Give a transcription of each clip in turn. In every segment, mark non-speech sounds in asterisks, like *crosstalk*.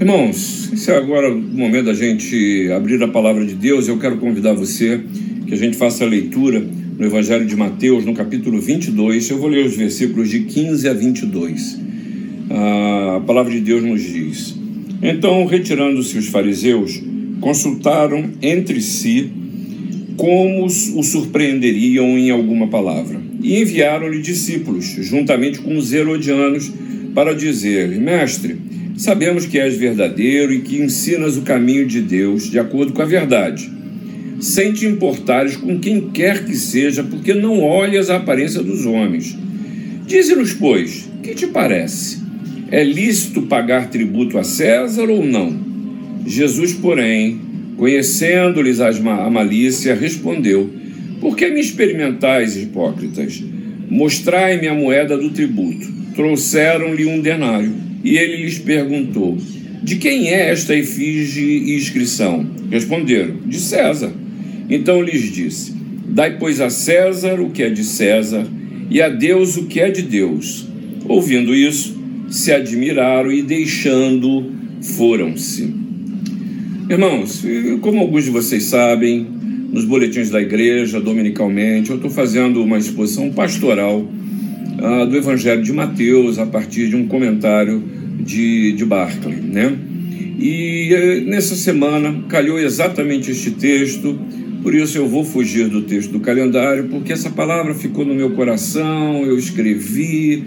Irmãos, esse é agora o momento da gente abrir a palavra de Deus. Eu quero convidar você que a gente faça a leitura no Evangelho de Mateus, no capítulo 22. Eu vou ler os versículos de 15 a 22. A palavra de Deus nos diz: Então, retirando-se os fariseus, consultaram entre si como o surpreenderiam em alguma palavra. E enviaram-lhe discípulos, juntamente com os herodianos, para dizer: Mestre, Sabemos que és verdadeiro e que ensinas o caminho de Deus de acordo com a verdade, sem te importares com quem quer que seja, porque não olhas a aparência dos homens. Dize-nos, pois, que te parece? É lícito pagar tributo a César ou não? Jesus, porém, conhecendo-lhes a malícia, respondeu: Por que me experimentais, hipócritas? Mostrai-me a moeda do tributo. Trouxeram-lhe um denário. E ele lhes perguntou: De quem é esta efígie e inscrição? Responderam: De César. Então lhes disse: Dai, pois, a César o que é de César, e a Deus o que é de Deus. Ouvindo isso, se admiraram e, deixando, foram-se. Irmãos, como alguns de vocês sabem, nos boletins da igreja, dominicalmente, eu estou fazendo uma exposição pastoral ah, do Evangelho de Mateus a partir de um comentário de, de Barclay, né? E eh, nessa semana calhou exatamente este texto, por isso eu vou fugir do texto do calendário, porque essa palavra ficou no meu coração, eu escrevi,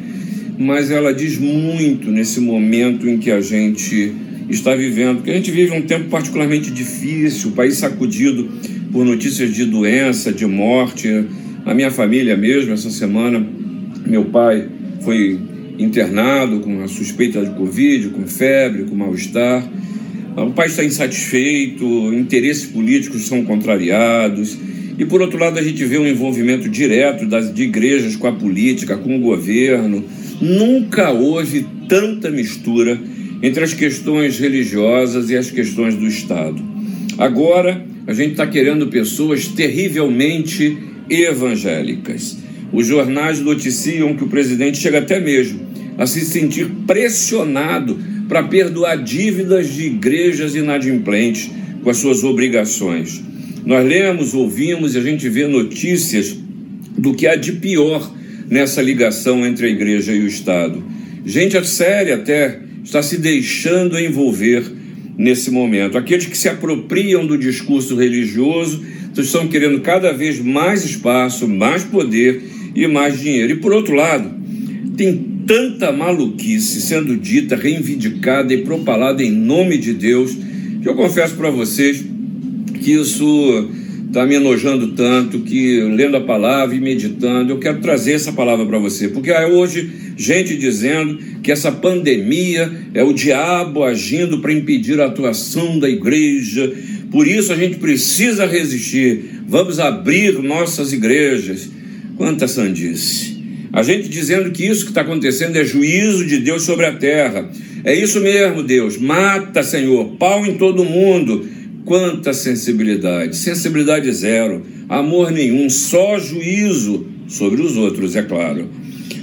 mas ela diz muito nesse momento em que a gente está vivendo, porque a gente vive um tempo particularmente difícil, o país sacudido por notícias de doença, de morte. A minha família mesmo, essa semana, meu pai foi internado com a suspeita de Covid, com febre, com mal-estar. O país está insatisfeito, interesses políticos são contrariados. E por outro lado, a gente vê um envolvimento direto das, de igrejas com a política, com o governo. Nunca houve tanta mistura entre as questões religiosas e as questões do Estado. Agora, a gente está querendo pessoas terrivelmente evangélicas. Os jornais noticiam que o presidente chega até mesmo a se sentir pressionado para perdoar dívidas de igrejas inadimplentes com as suas obrigações. Nós lemos, ouvimos e a gente vê notícias do que há de pior nessa ligação entre a igreja e o Estado. Gente séria até está se deixando envolver nesse momento. Aqueles que se apropriam do discurso religioso estão querendo cada vez mais espaço, mais poder e mais dinheiro. E por outro lado, tem tanta maluquice sendo dita, reivindicada e propalada em nome de Deus, que eu confesso para vocês que isso está me enojando tanto que lendo a palavra e meditando, eu quero trazer essa palavra para você, porque há hoje gente dizendo que essa pandemia é o diabo agindo para impedir a atuação da igreja, por isso a gente precisa resistir, vamos abrir nossas igrejas. Quanta sandice! A gente dizendo que isso que está acontecendo é juízo de Deus sobre a terra. É isso mesmo, Deus. Mata, Senhor. Pau em todo mundo. Quanta sensibilidade. Sensibilidade zero. Amor nenhum. Só juízo sobre os outros, é claro.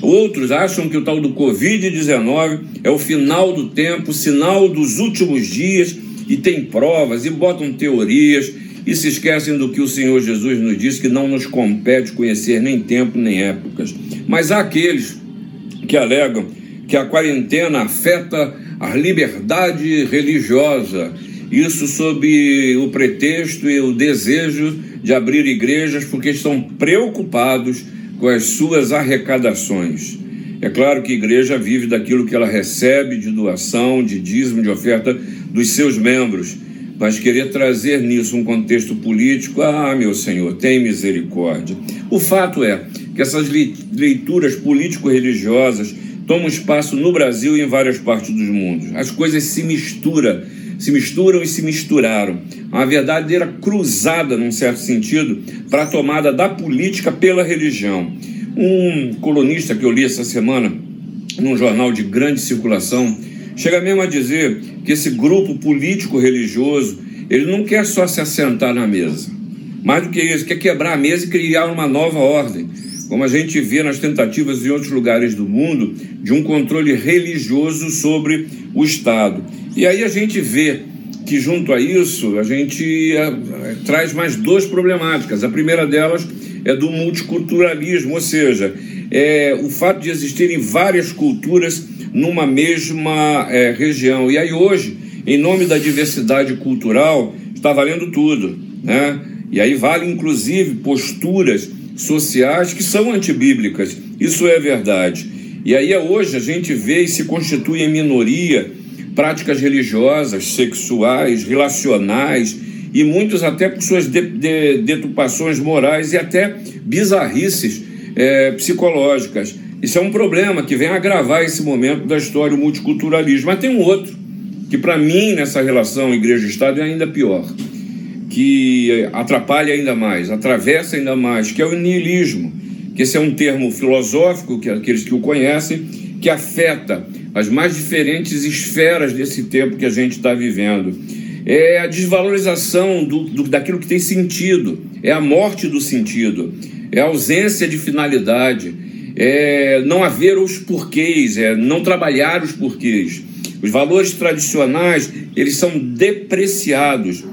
Outros acham que o tal do Covid-19 é o final do tempo, sinal dos últimos dias, e tem provas e botam teorias e se esquecem do que o Senhor Jesus nos disse que não nos compete conhecer nem tempo nem épocas. Mas há aqueles que alegam que a quarentena afeta a liberdade religiosa, isso sob o pretexto e o desejo de abrir igrejas porque estão preocupados com as suas arrecadações. É claro que a igreja vive daquilo que ela recebe de doação, de dízimo, de oferta dos seus membros mas querer trazer nisso um contexto político, ah, meu Senhor, tem misericórdia. O fato é que essas leituras político-religiosas tomam espaço no Brasil e em várias partes do mundo. As coisas se misturam, se misturam e se misturaram. Uma verdadeira cruzada, num certo sentido, para a tomada da política pela religião. Um colunista que eu li essa semana, num jornal de grande circulação, Chega mesmo a dizer que esse grupo político-religioso, ele não quer só se assentar na mesa. Mais do que isso, quer quebrar a mesa e criar uma nova ordem. Como a gente vê nas tentativas em outros lugares do mundo de um controle religioso sobre o Estado. E aí a gente vê que junto a isso a gente é, traz mais duas problemáticas. A primeira delas é do multiculturalismo, ou seja, é o fato de existirem várias culturas numa mesma é, região. E aí hoje, em nome da diversidade cultural, está valendo tudo, né? E aí vale inclusive posturas sociais que são antibíblicas. Isso é verdade. E aí hoje a gente vê e se constitui em minoria práticas religiosas, sexuais, relacionais e muitos até por suas de, de, deturpações morais e até bizarrices é, psicológicas. Isso é um problema que vem agravar esse momento da história, o multiculturalismo. Mas tem um outro, que para mim, nessa relação igreja-estado, é ainda pior, que atrapalha ainda mais, atravessa ainda mais, que é o niilismo, que esse é um termo filosófico, que aqueles que o conhecem, que afeta as mais diferentes esferas desse tempo que a gente está vivendo é a desvalorização do, do, daquilo que tem sentido, é a morte do sentido, é a ausência de finalidade, é não haver os porquês, é não trabalhar os porquês. Os valores tradicionais, eles são depreciados.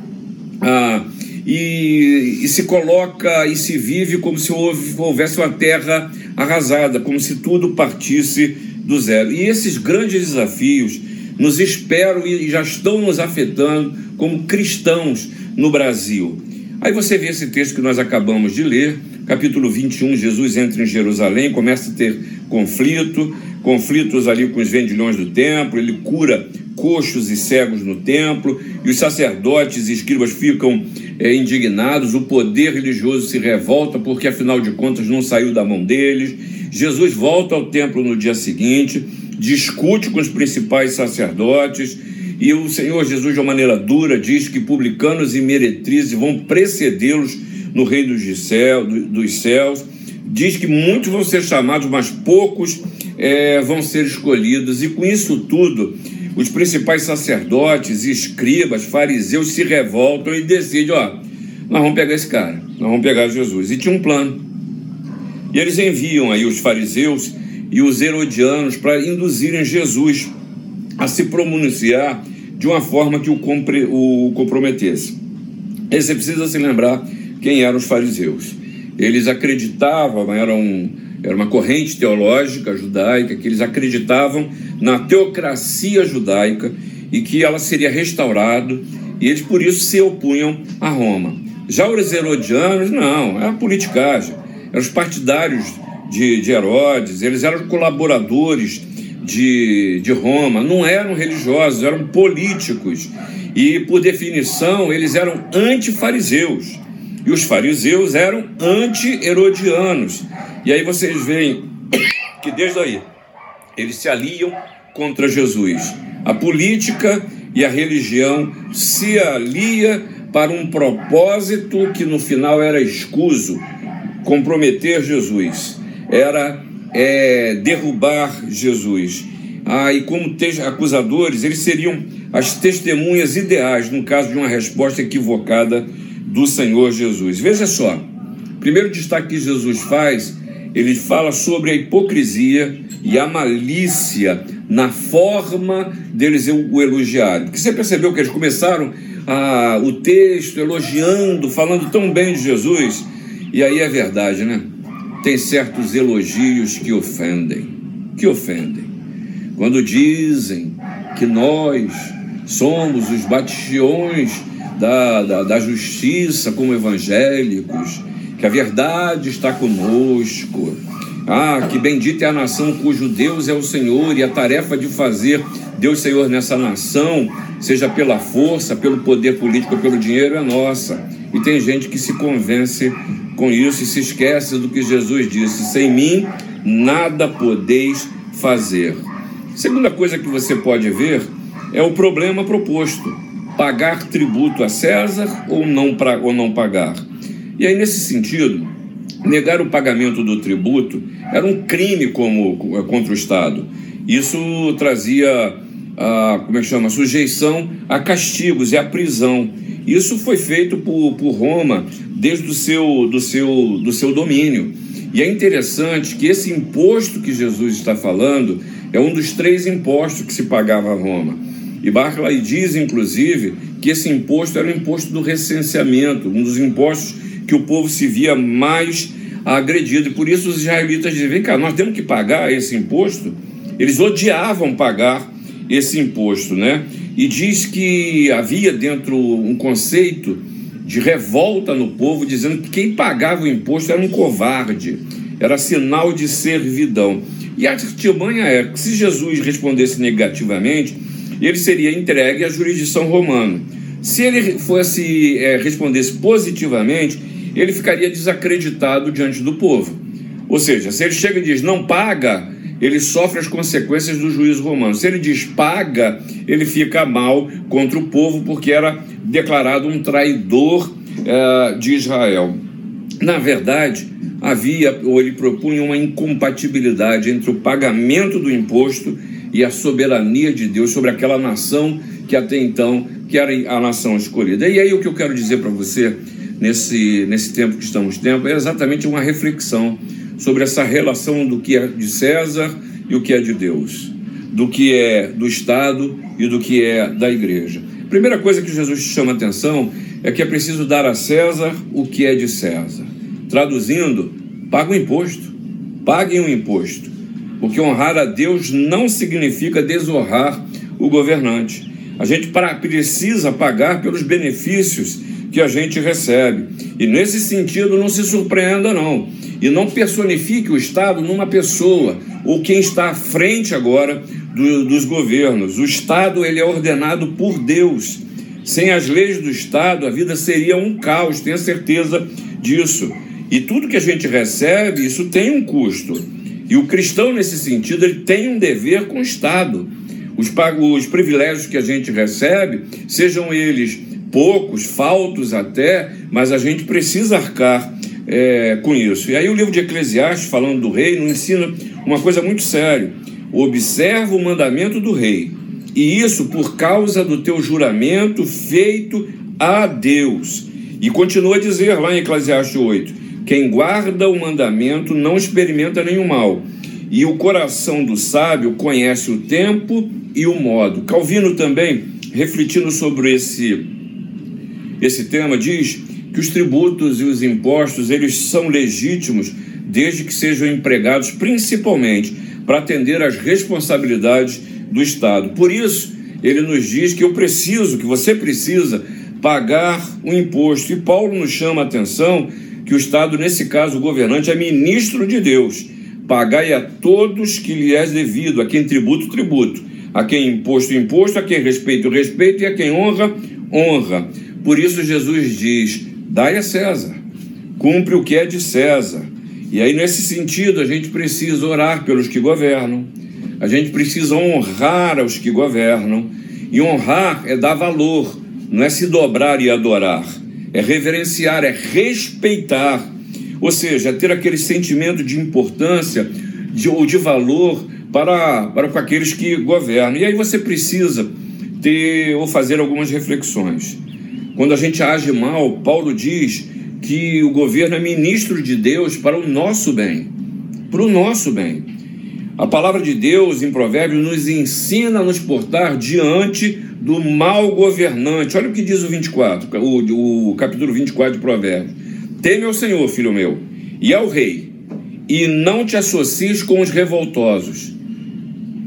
Ah, e, e, se coloca e se vive como se houvesse uma terra arrasada, como se tudo partisse do zero. E esses grandes desafios nos esperam e já estão nos afetando como cristãos no Brasil. Aí você vê esse texto que nós acabamos de ler, capítulo 21, Jesus entra em Jerusalém, começa a ter conflito, conflitos ali com os vendilhões do templo, ele cura coxos e cegos no templo, e os sacerdotes e escribas ficam é, indignados, o poder religioso se revolta porque afinal de contas não saiu da mão deles. Jesus volta ao templo no dia seguinte, discute com os principais sacerdotes, e o Senhor Jesus, de uma maneira dura, diz que publicanos e meretrizes vão precedê-los no reino dos, céu, dos céus. Diz que muitos vão ser chamados, mas poucos é, vão ser escolhidos. E com isso tudo, os principais sacerdotes, escribas, fariseus se revoltam e decidem: ó, nós vamos pegar esse cara, nós vamos pegar Jesus. E tinha um plano. E eles enviam aí os fariseus e os herodianos para induzirem Jesus a se pronunciar de uma forma que o, compre, o comprometesse. E você precisa se lembrar quem eram os fariseus. Eles acreditavam, era uma corrente teológica judaica, que eles acreditavam na teocracia judaica e que ela seria restaurada, e eles por isso se opunham a Roma. Já os herodianos, não, era politicagem, eram os partidários de, de Herodes, eles eram colaboradores de, de Roma não eram religiosos, eram políticos. E, por definição, eles eram antifariseus. E os fariseus eram anti-herodianos. E aí vocês veem que desde aí eles se aliam contra Jesus. A política e a religião se alia para um propósito que no final era escuso, comprometer Jesus. Era é, derrubar Jesus. Ah, e como acusadores, eles seriam as testemunhas ideais no caso de uma resposta equivocada do Senhor Jesus. Veja só, primeiro destaque que Jesus faz, ele fala sobre a hipocrisia e a malícia na forma deles o elogiarem. Porque você percebeu que eles começaram a, o texto elogiando, falando tão bem de Jesus, e aí é verdade, né? tem certos elogios que ofendem, que ofendem. Quando dizem que nós somos os bastiões da, da, da justiça como evangélicos, que a verdade está conosco. Ah, que bendita é a nação cujo Deus é o Senhor, e a tarefa de fazer Deus Senhor nessa nação, seja pela força, pelo poder político, pelo dinheiro, é nossa. E tem gente que se convence com isso e se esquece do que Jesus disse: sem mim nada podeis fazer. Segunda coisa que você pode ver é o problema proposto: pagar tributo a César ou não, pra, ou não pagar. E aí, nesse sentido, negar o pagamento do tributo era um crime como, contra o Estado. Isso trazia a, como é que chama? sujeição a castigos e a prisão. Isso foi feito por, por Roma desde o seu, do seu, do seu domínio. E é interessante que esse imposto que Jesus está falando é um dos três impostos que se pagava a Roma. E Barclay diz, inclusive, que esse imposto era o imposto do recenseamento, um dos impostos que o povo se via mais agredido. E por isso os israelitas dizem: vem cá, nós temos que pagar esse imposto. Eles odiavam pagar esse imposto, né? E diz que havia dentro um conceito de revolta no povo, dizendo que quem pagava o imposto era um covarde, era sinal de servidão. E a artimanha é que se Jesus respondesse negativamente, ele seria entregue à jurisdição romana. Se ele fosse é, respondesse positivamente, ele ficaria desacreditado diante do povo. Ou seja, se ele chega e diz não paga, ele sofre as consequências do juízo romano. Se ele diz paga, ele fica mal contra o povo, porque era declarado um traidor é, de Israel. Na verdade, havia, ou ele propunha uma incompatibilidade entre o pagamento do imposto e a soberania de Deus sobre aquela nação que até então que era a nação escolhida. E aí o que eu quero dizer para você nesse, nesse tempo que estamos tendo é exatamente uma reflexão sobre essa relação do que é de César e o que é de Deus, do que é do Estado e do que é da igreja. Primeira coisa que Jesus chama atenção é que é preciso dar a César o que é de César. Traduzindo, paga o imposto. Paguem o imposto. Porque honrar a Deus não significa desonrar o governante. A gente precisa pagar pelos benefícios que a gente recebe. E nesse sentido, não se surpreenda, não. E não personifique o Estado numa pessoa ou quem está à frente agora do, dos governos. O Estado ele é ordenado por Deus. Sem as leis do Estado, a vida seria um caos, tenha certeza disso. E tudo que a gente recebe, isso tem um custo. E o cristão, nesse sentido, ele tem um dever com o Estado. Os, os privilégios que a gente recebe, sejam eles poucos, faltos até, mas a gente precisa arcar é, com isso. E aí o livro de Eclesiastes, falando do rei, nos ensina uma coisa muito séria. Observa o mandamento do rei, e isso por causa do teu juramento feito a Deus. E continua a dizer lá em Eclesiastes 8: quem guarda o mandamento não experimenta nenhum mal, e o coração do sábio conhece o tempo e o modo. Calvino também, refletindo sobre esse, esse tema, diz que os tributos e os impostos eles são legítimos desde que sejam empregados principalmente para atender às responsabilidades do Estado. Por isso, ele nos diz que eu preciso, que você precisa pagar o imposto. E Paulo nos chama a atenção que o Estado, nesse caso, o governante, é ministro de Deus. Pagai a todos que lhe és devido, a quem tributo, tributo, a quem imposto, imposto, a quem respeito, respeito, e a quem honra, honra. Por isso Jesus diz: dai a César, cumpre o que é de César. E aí, nesse sentido, a gente precisa orar pelos que governam, a gente precisa honrar aos que governam, e honrar é dar valor, não é se dobrar e adorar, é reverenciar, é respeitar, ou seja, é ter aquele sentimento de importância de, ou de valor para, para com aqueles que governam. E aí você precisa ter ou fazer algumas reflexões. Quando a gente age mal, Paulo diz que o governo é ministro de Deus para o nosso bem. Para o nosso bem. A palavra de Deus em Provérbios nos ensina a nos portar diante do mal governante. Olha o que diz o 24, o, o capítulo 24 de Provérbios. Teme ao Senhor, filho meu, e ao rei, e não te associes com os revoltosos.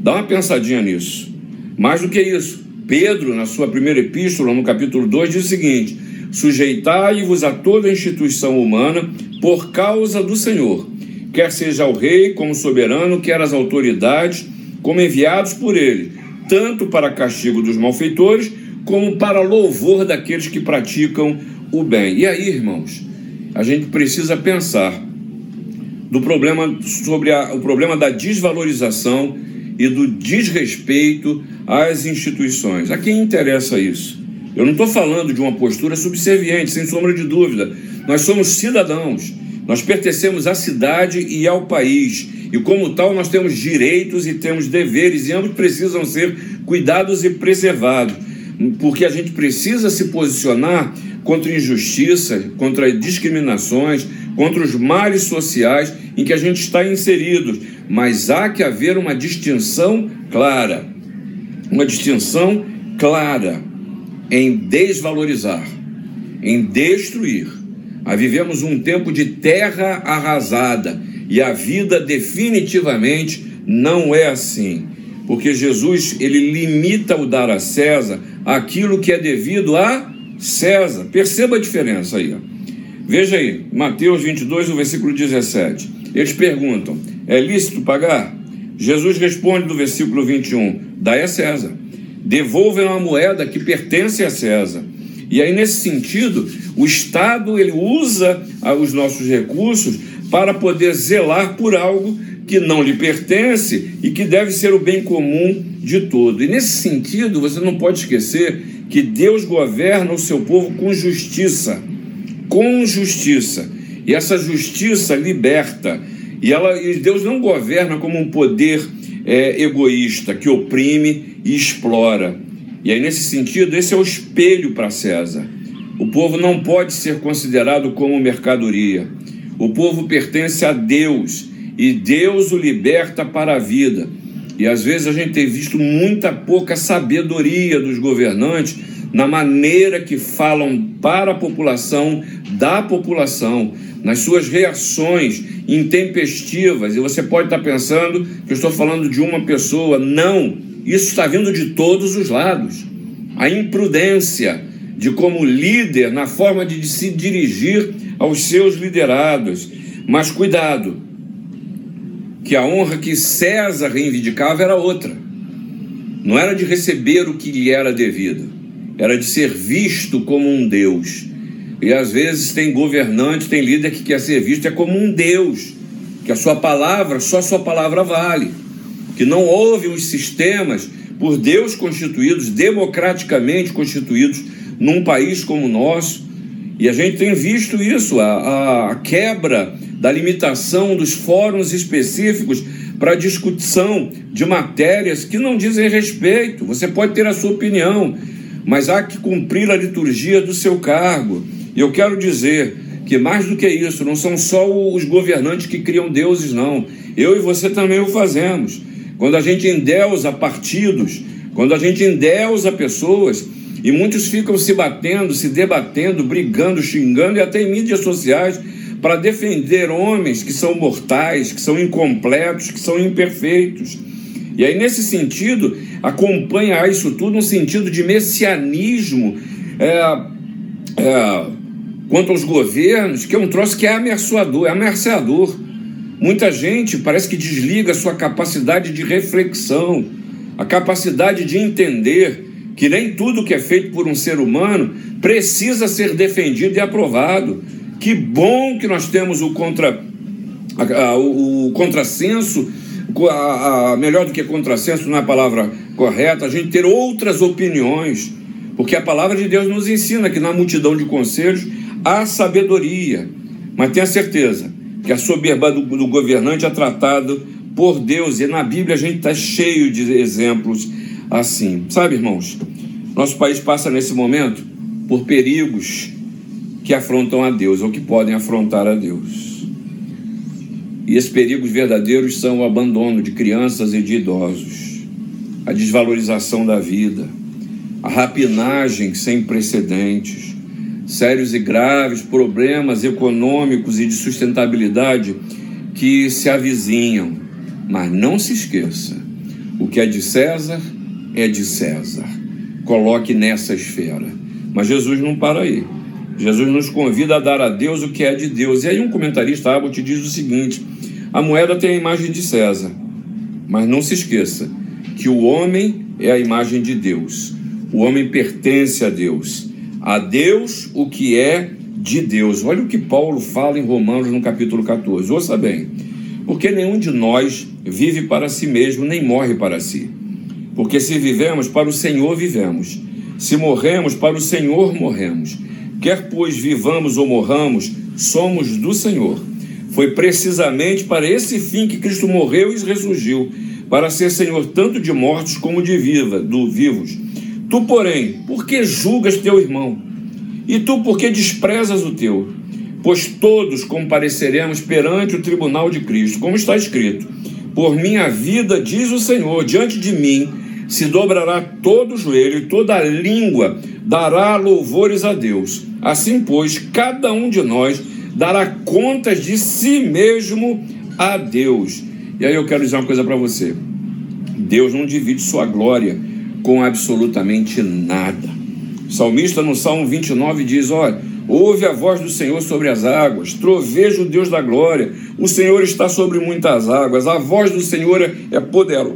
Dá uma pensadinha nisso. Mais do que isso, Pedro, na sua primeira epístola, no capítulo 2, diz o seguinte: Sujeitai-vos a toda instituição humana por causa do Senhor, quer seja o rei como soberano, quer as autoridades como enviados por ele, tanto para castigo dos malfeitores, como para louvor daqueles que praticam o bem. E aí, irmãos, a gente precisa pensar do problema sobre a, o problema da desvalorização e do desrespeito às instituições. A quem interessa isso? Eu não estou falando de uma postura subserviente, sem sombra de dúvida. Nós somos cidadãos, nós pertencemos à cidade e ao país, e como tal nós temos direitos e temos deveres, e ambos precisam ser cuidados e preservados, porque a gente precisa se posicionar contra injustiça, contra discriminações, contra os males sociais em que a gente está inserido, mas há que haver uma distinção clara, uma distinção clara em desvalorizar, em destruir. Vivemos um tempo de terra arrasada e a vida definitivamente não é assim, porque Jesus ele limita o dar a César aquilo que é devido a César. Perceba a diferença aí. Veja aí, Mateus 22, o versículo 17. Eles perguntam: é lícito pagar? Jesus responde no versículo 21: dá a César. Devolvam a moeda que pertence a César. E aí, nesse sentido, o Estado ele usa os nossos recursos para poder zelar por algo que não lhe pertence e que deve ser o bem comum de todo. E nesse sentido, você não pode esquecer que Deus governa o seu povo com justiça, com justiça. E essa justiça liberta. E, ela, e Deus não governa como um poder é, egoísta que oprime e explora. E aí, nesse sentido, esse é o espelho para César. O povo não pode ser considerado como mercadoria. O povo pertence a Deus e Deus o liberta para a vida. E às vezes a gente tem visto muita pouca sabedoria dos governantes na maneira que falam para a população, da população, nas suas reações intempestivas. E você pode estar pensando que eu estou falando de uma pessoa. Não, isso está vindo de todos os lados. A imprudência de como líder na forma de se dirigir aos seus liderados. Mas cuidado, que a honra que César reivindicava era outra. Não era de receber o que lhe era devido, era de ser visto como um Deus. E às vezes tem governante, tem líder que quer ser visto é como um Deus, que a sua palavra, só a sua palavra vale, que não houve os sistemas por Deus constituídos, democraticamente constituídos, num país como o nosso, e a gente tem visto isso, a, a quebra da limitação dos fóruns específicos para discussão de matérias que não dizem respeito. Você pode ter a sua opinião, mas há que cumprir a liturgia do seu cargo. E eu quero dizer que mais do que isso, não são só os governantes que criam deuses, não. Eu e você também o fazemos. Quando a gente endeusa partidos, quando a gente endeusa pessoas, e muitos ficam se batendo, se debatendo, brigando, xingando e até em mídias sociais para defender homens que são mortais, que são incompletos, que são imperfeitos. E aí, nesse sentido, acompanha isso tudo um sentido de messianismo é, é, quanto aos governos, que é um troço que é ameaçador, é ameaçador. Muita gente parece que desliga a sua capacidade de reflexão, a capacidade de entender que nem tudo que é feito por um ser humano precisa ser defendido e aprovado. Que bom que nós temos o contra o, contrassenso, melhor do que contrassenso não é a palavra correta, a gente ter outras opiniões, porque a palavra de Deus nos ensina que na multidão de conselhos há sabedoria, mas tenha certeza que a soberba do, do governante é tratado por Deus, e na Bíblia a gente está cheio de exemplos assim. Sabe, irmãos, nosso país passa nesse momento por perigos que afrontam a Deus ou que podem afrontar a Deus. E esses perigos verdadeiros são o abandono de crianças e de idosos, a desvalorização da vida, a rapinagem sem precedentes, sérios e graves problemas econômicos e de sustentabilidade que se avizinham. Mas não se esqueça: o que é de César é de César. Coloque nessa esfera. Mas Jesus não para aí. Jesus nos convida a dar a Deus o que é de Deus. E aí um comentarista te diz o seguinte: a moeda tem a imagem de César, mas não se esqueça que o homem é a imagem de Deus. O homem pertence a Deus. A Deus o que é de Deus. Olha o que Paulo fala em Romanos no capítulo 14. Ouça bem. Porque nenhum de nós vive para si mesmo, nem morre para si. Porque se vivemos, para o Senhor vivemos. Se morremos, para o Senhor morremos. Quer pois vivamos ou morramos, somos do Senhor. Foi precisamente para esse fim que Cristo morreu e ressurgiu, para ser Senhor tanto de mortos como de viva, do vivos. Tu, porém, por que julgas teu irmão? E tu, por que desprezas o teu? Pois todos compareceremos perante o tribunal de Cristo, como está escrito: Por minha vida, diz o Senhor, diante de mim se dobrará todo o joelho e toda língua dará louvores a Deus. Assim, pois, cada um de nós dará contas de si mesmo a Deus. E aí eu quero dizer uma coisa para você: Deus não divide sua glória com absolutamente nada. O salmista no Salmo 29 diz: Olha, ouve a voz do Senhor sobre as águas, troveja o Deus da glória, o Senhor está sobre muitas águas, a voz do Senhor é poderosa,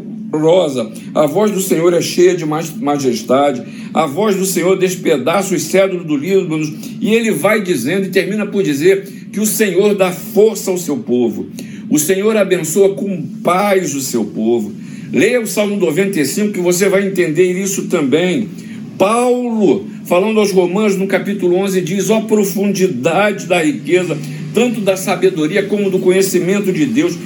a voz do Senhor é cheia de majestade, a voz do Senhor despedaça os cedros do Líbano, e ele vai dizendo e termina por dizer que o Senhor dá força ao seu povo, o Senhor abençoa com paz o seu povo. Leia o Salmo 95 que você vai entender isso também. Paulo, falando aos Romanos no capítulo 11, diz: Ó profundidade da riqueza, tanto da sabedoria como do conhecimento de Deus,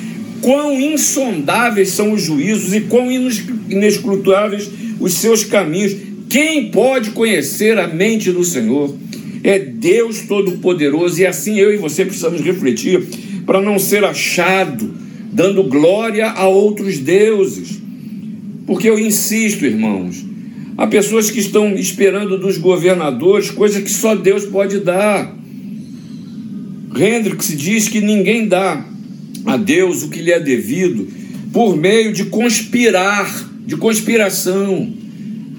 quão insondáveis são os juízos e quão inescrutáveis os seus caminhos. Quem pode conhecer a mente do Senhor? É Deus Todo-Poderoso e assim eu e você precisamos refletir para não ser achado dando glória a outros deuses. Porque eu insisto, irmãos, há pessoas que estão esperando dos governadores coisas que só Deus pode dar. Hendrix diz que ninguém dá a Deus o que lhe é devido por meio de conspirar, de conspiração.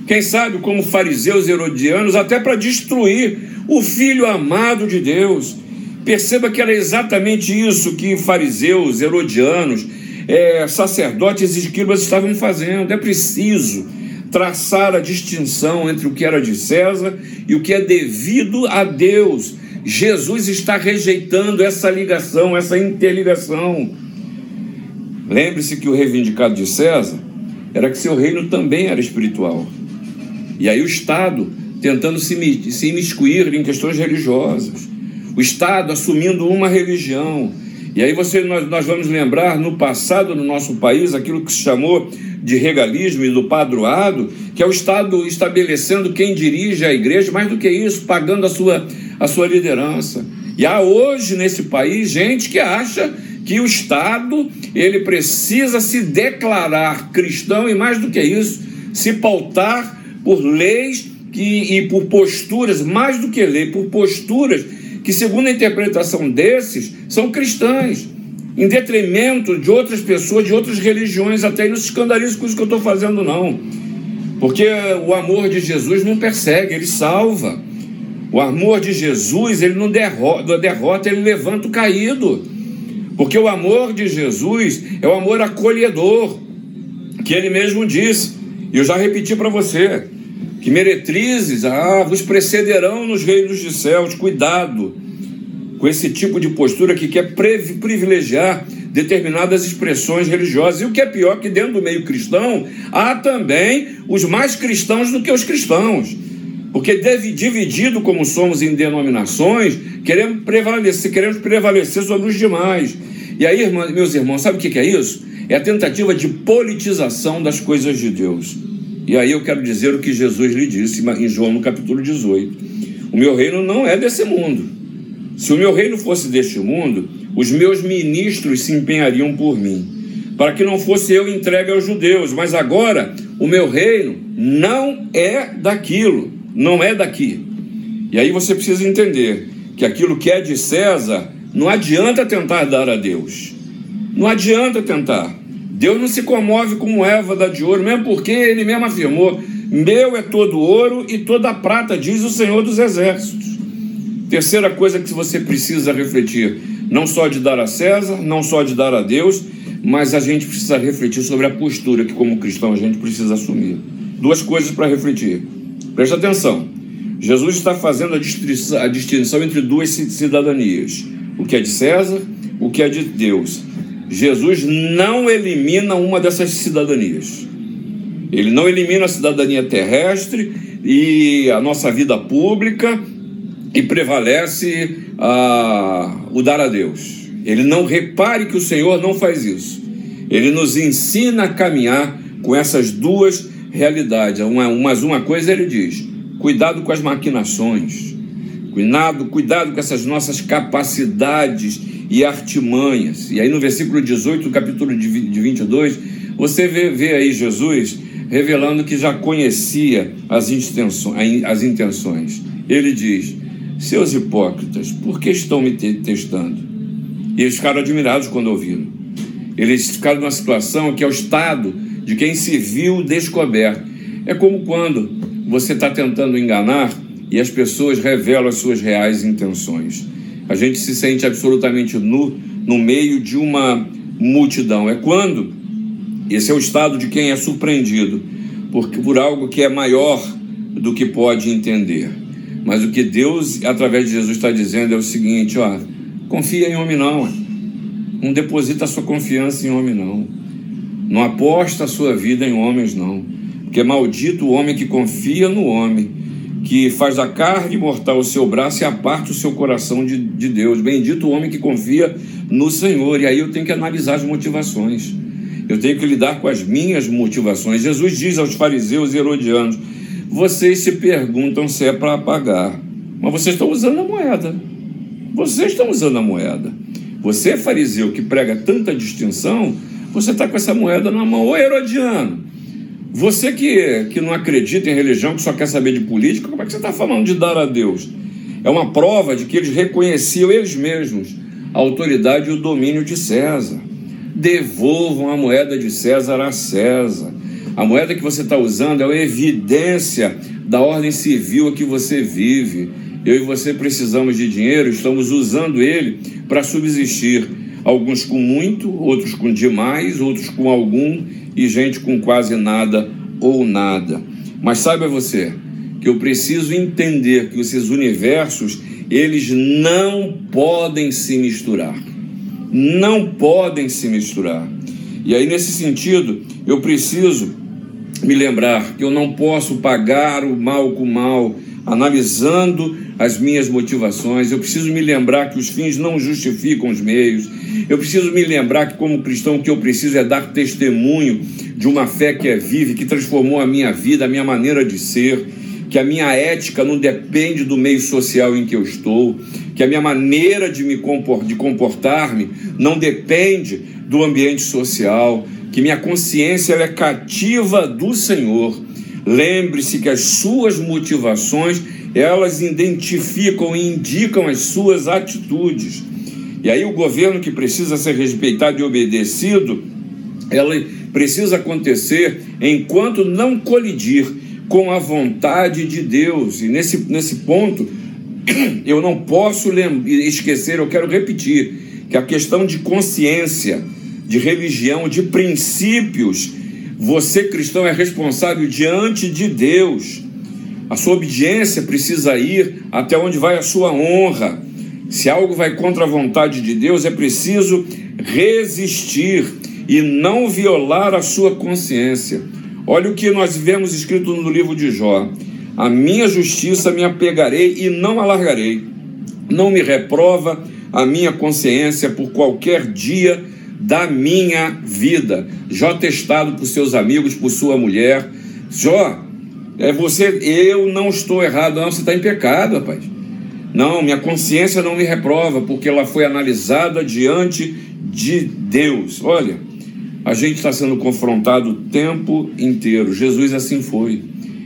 Quem sabe, como fariseus herodianos, até para destruir o filho amado de Deus. Perceba que era exatamente isso que fariseus, herodianos, é, sacerdotes e escribas estavam fazendo. É preciso traçar a distinção entre o que era de César e o que é devido a Deus. Jesus está rejeitando essa ligação, essa interligação. Lembre-se que o reivindicado de César era que seu reino também era espiritual. E aí o Estado tentando se, se imiscuir em questões religiosas o Estado assumindo uma religião. E aí você, nós, nós vamos lembrar no passado no nosso país aquilo que se chamou de regalismo e do padroado, que é o Estado estabelecendo quem dirige a igreja, mais do que isso, pagando a sua, a sua liderança. E há hoje nesse país gente que acha que o Estado ele precisa se declarar cristão e mais do que isso, se pautar por leis que, e por posturas, mais do que lei, por posturas que, segundo a interpretação desses, são cristãs, em detrimento de outras pessoas, de outras religiões, até não se escandalize com isso que eu estou fazendo, não. Porque o amor de Jesus não persegue, ele salva. O amor de Jesus, ele não derrota, derrota, ele levanta o caído. Porque o amor de Jesus é o amor acolhedor, que ele mesmo disse. E eu já repeti para você que meretrizes, ah, vos precederão nos reinos dos céus. Cuidado com esse tipo de postura que quer privilegiar determinadas expressões religiosas. E o que é pior, que dentro do meio cristão há também os mais cristãos do que os cristãos. Porque dividido como somos em denominações, queremos prevalecer, queremos prevalecer sobre os demais. E aí, meus irmãos, sabe o que é isso? É a tentativa de politização das coisas de Deus. E aí eu quero dizer o que Jesus lhe disse em João no capítulo 18: O meu reino não é desse mundo. Se o meu reino fosse deste mundo, os meus ministros se empenhariam por mim, para que não fosse eu entregue aos judeus. Mas agora o meu reino não é daquilo, não é daqui. E aí você precisa entender que aquilo que é de César não adianta tentar dar a Deus. Não adianta tentar. Deus não se comove como Eva da de ouro, mesmo porque ele mesmo afirmou: Meu é todo ouro e toda prata, diz o Senhor dos Exércitos. Terceira coisa que você precisa refletir: não só de dar a César, não só de dar a Deus, mas a gente precisa refletir sobre a postura que, como cristão, a gente precisa assumir. Duas coisas para refletir. Preste atenção. Jesus está fazendo a distinção entre duas cidadanias: o que é de César, o que é de Deus. Jesus não elimina uma dessas cidadanias. Ele não elimina a cidadania terrestre e a nossa vida pública e prevalece ah, o dar a Deus. Ele não repare que o Senhor não faz isso. Ele nos ensina a caminhar com essas duas realidades. Uma, mas uma coisa ele diz: cuidado com as maquinações, cuidado, cuidado com essas nossas capacidades e artimanhas. E aí no versículo 18 do capítulo de 22, você vê, vê aí Jesus revelando que já conhecia as intenções. As intenções. Ele diz: Seus hipócritas, por que estão me testando? E eles ficaram admirados quando ouviram. Eles ficaram numa situação que é o estado de quem se viu descoberto. É como quando você está tentando enganar e as pessoas revelam as suas reais intenções. A gente se sente absolutamente nu no meio de uma multidão. É quando esse é o estado de quem é surpreendido por, por algo que é maior do que pode entender. Mas o que Deus, através de Jesus, está dizendo é o seguinte: ó, confia em homem não. Não deposita a sua confiança em homem não. Não aposta a sua vida em homens não. Porque é maldito o homem que confia no homem, que faz da carne mortal o seu braço e aparta o seu coração de, de Deus. Bendito o homem que confia no Senhor. E aí eu tenho que analisar as motivações. Eu tenho que lidar com as minhas motivações. Jesus diz aos fariseus e herodianos: vocês se perguntam se é para pagar, mas vocês estão usando a moeda. Vocês estão usando a moeda. Você, fariseu, que prega tanta distinção, você está com essa moeda na mão. Ô Herodiano, você que, que não acredita em religião, que só quer saber de política, como é que você está falando de dar a Deus? É uma prova de que eles reconheciam eles mesmos a autoridade e o domínio de César. Devolvam a moeda de César a César. A moeda que você está usando é uma evidência da ordem civil a que você vive. Eu e você precisamos de dinheiro, estamos usando ele para subsistir. Alguns com muito, outros com demais, outros com algum e gente com quase nada ou nada. Mas saiba você que eu preciso entender que esses universos eles não podem se misturar não podem se misturar. E aí, nesse sentido, eu preciso me lembrar que eu não posso pagar o mal com o mal, analisando as minhas motivações. Eu preciso me lembrar que os fins não justificam os meios. Eu preciso me lembrar que, como cristão, o que eu preciso é dar testemunho de uma fé que é viva, que transformou a minha vida, a minha maneira de ser que a minha ética não depende do meio social em que eu estou, que a minha maneira de me de comportar-me não depende do ambiente social, que minha consciência é cativa do Senhor. Lembre-se que as suas motivações, elas identificam e indicam as suas atitudes. E aí o governo que precisa ser respeitado e obedecido, ela precisa acontecer enquanto não colidir com a vontade de Deus. E nesse, nesse ponto, *clears throat* eu não posso esquecer, eu quero repetir, que a questão de consciência, de religião, de princípios, você cristão é responsável diante de Deus. A sua obediência precisa ir até onde vai a sua honra. Se algo vai contra a vontade de Deus, é preciso resistir e não violar a sua consciência. Olha o que nós vemos escrito no livro de Jó: A minha justiça me apegarei e não alargarei. Não me reprova a minha consciência por qualquer dia da minha vida. Jó testado por seus amigos, por sua mulher. Jó, é você, eu não estou errado, não, você está em pecado, rapaz. Não, minha consciência não me reprova, porque ela foi analisada diante de Deus. Olha, a gente está sendo confrontado o tempo inteiro. Jesus assim foi.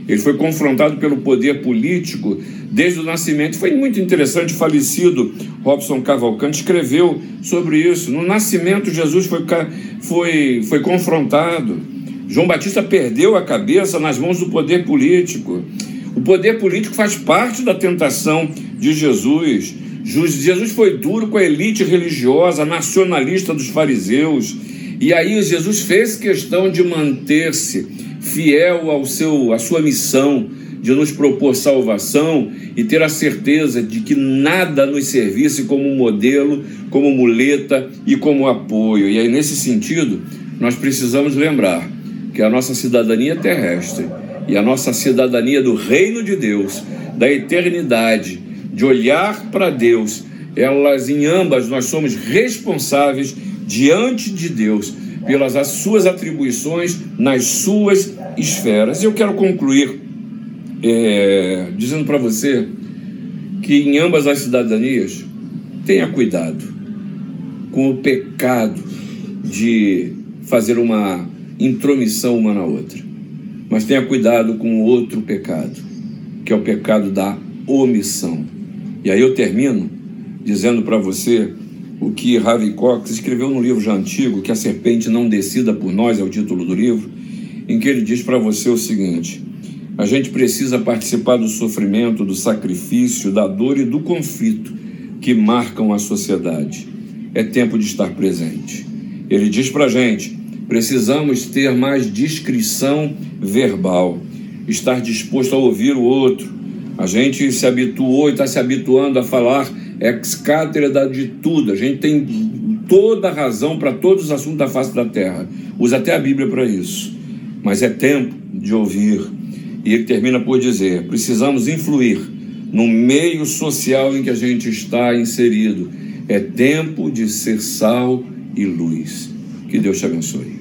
Ele foi confrontado pelo poder político desde o nascimento. Foi muito interessante, falecido Robson Cavalcante escreveu sobre isso. No nascimento, Jesus foi, foi, foi confrontado. João Batista perdeu a cabeça nas mãos do poder político. O poder político faz parte da tentação de Jesus. Jesus foi duro com a elite religiosa, nacionalista dos fariseus. E aí Jesus fez questão de manter-se fiel ao seu, à sua missão de nos propor salvação e ter a certeza de que nada nos servisse como modelo, como muleta e como apoio. E aí, nesse sentido, nós precisamos lembrar que a nossa cidadania terrestre e a nossa cidadania do reino de Deus, da eternidade, de olhar para Deus, elas em ambas nós somos responsáveis diante de Deus pelas as suas atribuições nas suas esferas. Eu quero concluir é, dizendo para você que em ambas as cidadanias tenha cuidado com o pecado de fazer uma intromissão uma na outra. Mas tenha cuidado com outro pecado, que é o pecado da omissão. E aí eu termino dizendo para você o que Harvey Cox escreveu no livro já antigo, que a serpente não decida por nós, é o título do livro, em que ele diz para você o seguinte: a gente precisa participar do sofrimento, do sacrifício, da dor e do conflito que marcam a sociedade. É tempo de estar presente. Ele diz para a gente: precisamos ter mais discrição verbal, estar disposto a ouvir o outro. A gente se habituou e está se habituando a falar ex cátedra de tudo. A gente tem toda a razão para todos os assuntos da face da terra. Usa até a Bíblia para isso. Mas é tempo de ouvir e ele termina por dizer: precisamos influir no meio social em que a gente está inserido. É tempo de ser sal e luz. Que Deus te abençoe.